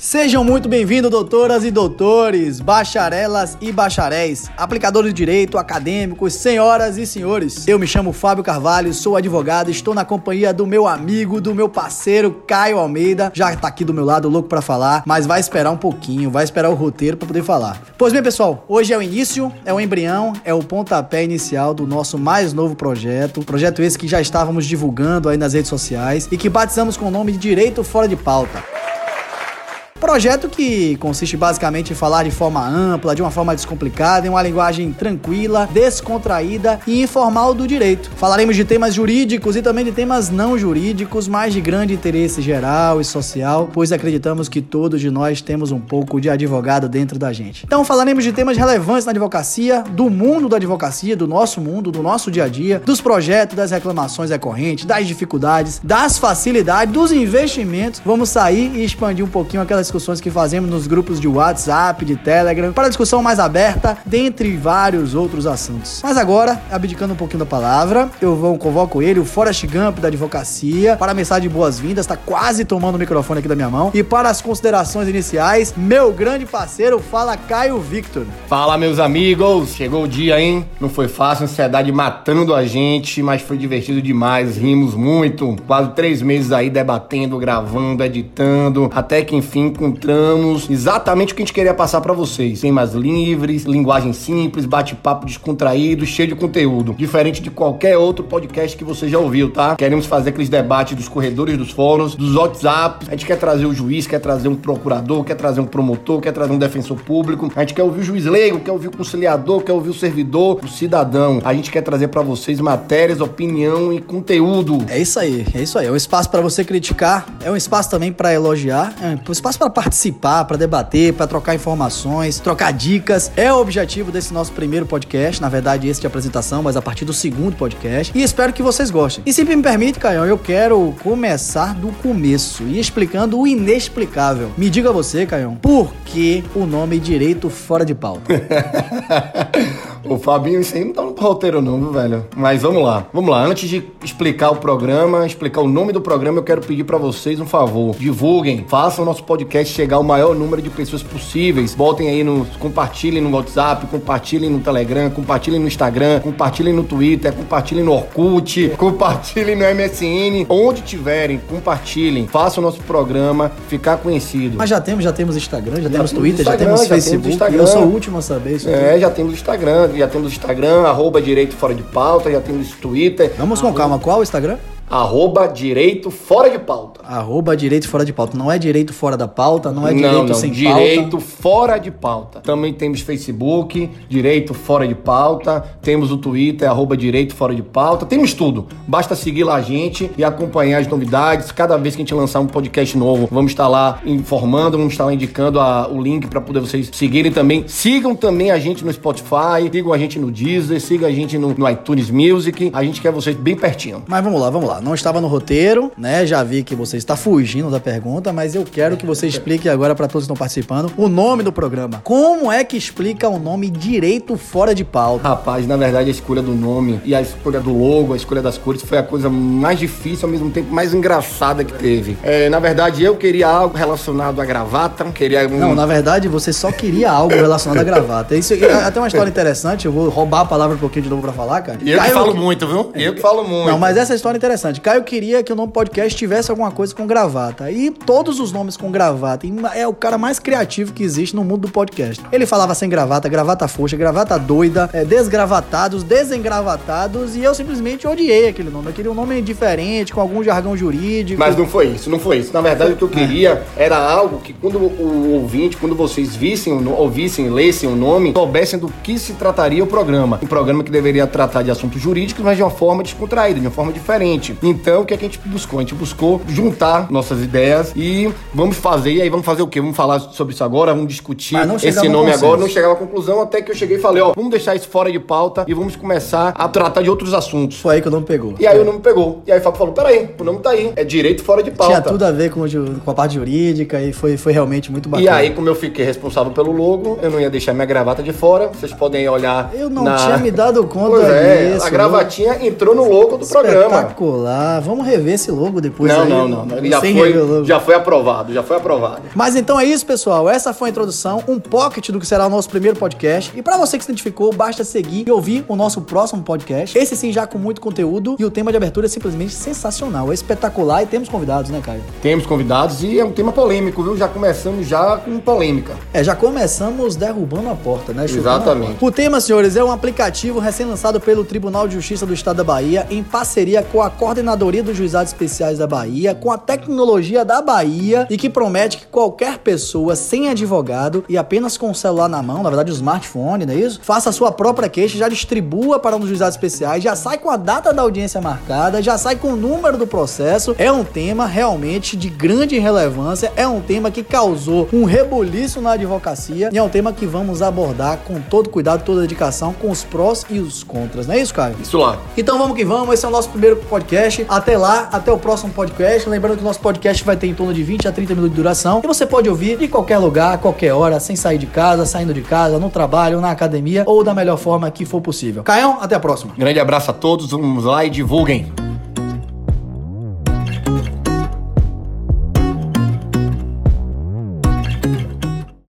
Sejam muito bem-vindos, doutoras e doutores, bacharelas e bacharéis, aplicadores de direito, acadêmicos, senhoras e senhores. Eu me chamo Fábio Carvalho, sou advogado estou na companhia do meu amigo, do meu parceiro Caio Almeida. Já tá aqui do meu lado, louco para falar, mas vai esperar um pouquinho, vai esperar o roteiro para poder falar. Pois bem, pessoal, hoje é o início, é o embrião, é o pontapé inicial do nosso mais novo projeto. Projeto esse que já estávamos divulgando aí nas redes sociais e que batizamos com o nome de Direito Fora de Pauta. Projeto que consiste basicamente em falar de forma ampla, de uma forma descomplicada, em uma linguagem tranquila, descontraída e informal do direito. Falaremos de temas jurídicos e também de temas não jurídicos, mas de grande interesse geral e social, pois acreditamos que todos de nós temos um pouco de advogado dentro da gente. Então falaremos de temas relevantes na advocacia, do mundo da advocacia, do nosso mundo, do nosso dia a dia, dos projetos, das reclamações recorrentes, das dificuldades, das facilidades, dos investimentos. Vamos sair e expandir um pouquinho aquelas discussões que fazemos nos grupos de WhatsApp, de Telegram, para discussão mais aberta, dentre vários outros assuntos. Mas agora, abdicando um pouquinho da palavra, eu vou convoco ele, o Forrest Gump da advocacia, para a mensagem de boas-vindas, tá quase tomando o microfone aqui da minha mão. E para as considerações iniciais, meu grande parceiro, fala Caio Victor. Fala, meus amigos! Chegou o dia, hein? Não foi fácil, ansiedade matando a gente, mas foi divertido demais, rimos muito. Quase três meses aí debatendo, gravando, editando, até que enfim encontramos exatamente o que a gente queria passar para vocês. Temas livres, linguagem simples, bate-papo descontraído, cheio de conteúdo. Diferente de qualquer outro podcast que você já ouviu, tá? Queremos fazer aqueles debates dos corredores dos fóruns, dos WhatsApp. A gente quer trazer o juiz, quer trazer um procurador, quer trazer um promotor, quer trazer um defensor público. A gente quer ouvir o juiz leigo, quer ouvir o conciliador, quer ouvir o servidor, o cidadão. A gente quer trazer para vocês matérias, opinião e conteúdo. É isso aí, é isso aí. É um espaço para você criticar, é um espaço também para elogiar, é um espaço para participar, para debater, para trocar informações, trocar dicas. É o objetivo desse nosso primeiro podcast, na verdade esse de apresentação, mas a partir do segundo podcast. E espero que vocês gostem. E se me permite, Caio, eu quero começar do começo e explicando o inexplicável. Me diga você, Caio, por que o nome Direito Fora de Pauta? O Fabinho, isso aí não tá no roteiro não, viu, velho? Mas vamos lá. Vamos lá. Antes de explicar o programa, explicar o nome do programa, eu quero pedir para vocês um favor. Divulguem, façam o nosso podcast chegar ao maior número de pessoas possíveis. Botem aí no... Compartilhem no WhatsApp, compartilhem no Telegram, compartilhem no Instagram, compartilhem no Twitter, compartilhem no Orkut, compartilhem no MSN. Onde tiverem, compartilhem. Façam o nosso programa ficar conhecido. Mas já temos, já temos Instagram, já, já temos Twitter, Instagram, já temos Facebook. Já temos eu sou o último a saber isso. É, já temos Instagram já temos Instagram, arroba Direito Fora de Pauta, já temos Twitter. Vamos com calma, qual o Instagram? Arroba Direito Fora de Pauta. Arroba Direito Fora de Pauta. Não é Direito Fora da Pauta, não é Direito não, não. Sem direito Pauta. Direito Fora de Pauta. Também temos Facebook, Direito Fora de Pauta. Temos o Twitter, arroba Direito Fora de Pauta. Temos tudo. Basta seguir lá a gente e acompanhar as novidades. Cada vez que a gente lançar um podcast novo, vamos estar lá informando, vamos estar lá indicando a, o link para poder vocês seguirem também. Sigam também a gente no Spotify, sigam a gente no Deezer, sigam a gente no, no iTunes Music. A gente quer vocês bem pertinho. Mas vamos lá, vamos lá não estava no roteiro, né? Já vi que você está fugindo da pergunta, mas eu quero que você explique agora para todos que estão participando o nome do programa. Como é que explica o nome direito fora de pauta? Rapaz, na verdade a escolha do nome e a escolha do logo, a escolha das cores foi a coisa mais difícil, ao mesmo tempo mais engraçada que teve. É, na verdade eu queria algo relacionado à gravata, queria um... Não, na verdade você só queria algo relacionado à gravata. Isso até uma história interessante, eu vou roubar a palavra um pouquinho de novo para falar, cara. E eu Caio, que falo muito, viu? Eu que falo muito. Não, mas essa história é interessante interessante. Caio queria que o nome podcast tivesse alguma coisa com gravata. E todos os nomes com gravata. É o cara mais criativo que existe no mundo do podcast. Ele falava sem gravata, gravata foxa, gravata doida, é, desgravatados, desengravatados. E eu simplesmente odiei aquele nome. Eu queria um nome diferente, com algum jargão jurídico. Mas não foi isso, não foi isso. Na verdade, o que eu queria era algo que quando o ouvinte, quando vocês vissem, ouvissem, lessem o nome, soubessem do que se trataria o programa. Um programa que deveria tratar de assuntos jurídicos, mas de uma forma descontraída, de uma forma diferente. Então, o que, é que a gente buscou? A gente buscou juntar nossas ideias e vamos fazer. E aí, vamos fazer o quê? Vamos falar sobre isso agora, vamos discutir esse nome agora. Não chegava à conclusão até que eu cheguei e falei: ó, vamos deixar isso fora de pauta e vamos começar a tratar de outros assuntos. Foi aí que o nome pegou. E aí o nome pegou. E aí o Fábio falou: peraí, o nome tá aí. É direito fora de pauta. Tinha tudo a ver com, com a parte jurídica e foi, foi realmente muito bacana. E aí, como eu fiquei responsável pelo logo, eu não ia deixar minha gravata de fora. Vocês podem olhar. Eu não na... tinha me dado conta pois é, disso. A gravatinha entrou no logo do programa. Vamos rever esse logo depois Não, aí. não, não, não. Já foi, já foi aprovado, já foi aprovado. Mas então é isso, pessoal. Essa foi a introdução, um pocket do que será o nosso primeiro podcast. E pra você que se identificou, basta seguir e ouvir o nosso próximo podcast. Esse sim já com muito conteúdo e o tema de abertura é simplesmente sensacional, é espetacular e temos convidados, né, Caio? Temos convidados e é um tema polêmico, viu? Já começamos já com polêmica. É, já começamos derrubando a porta, né? chutando Exatamente. porta. O tema, senhores, é um aplicativo recém-lançado pelo Tribunal de Justiça do Estado da Bahia, em parceria com a Coordenadoria dos Juizados Especiais da Bahia, com a tecnologia da Bahia e que promete que qualquer pessoa sem advogado e apenas com o celular na mão, na verdade o smartphone, não é isso? Faça a sua própria queixa, já distribua para um dos juizados especiais, já sai com a data da audiência marcada, já sai com o número do processo. É um tema realmente de grande relevância, é um tema que causou um rebuliço na advocacia e é um tema que vamos abordar com todo cuidado, toda dedicação, com os prós e os contras, não é isso, Caio? Isso lá. Então vamos que vamos, esse é o nosso primeiro podcast. Até lá, até o próximo podcast. Lembrando que o nosso podcast vai ter em torno de 20 a 30 minutos de duração e você pode ouvir de qualquer lugar, qualquer hora, sem sair de casa, saindo de casa, no trabalho, na academia ou da melhor forma que for possível. Caião, até a próxima. Grande abraço a todos, vamos lá e divulguem.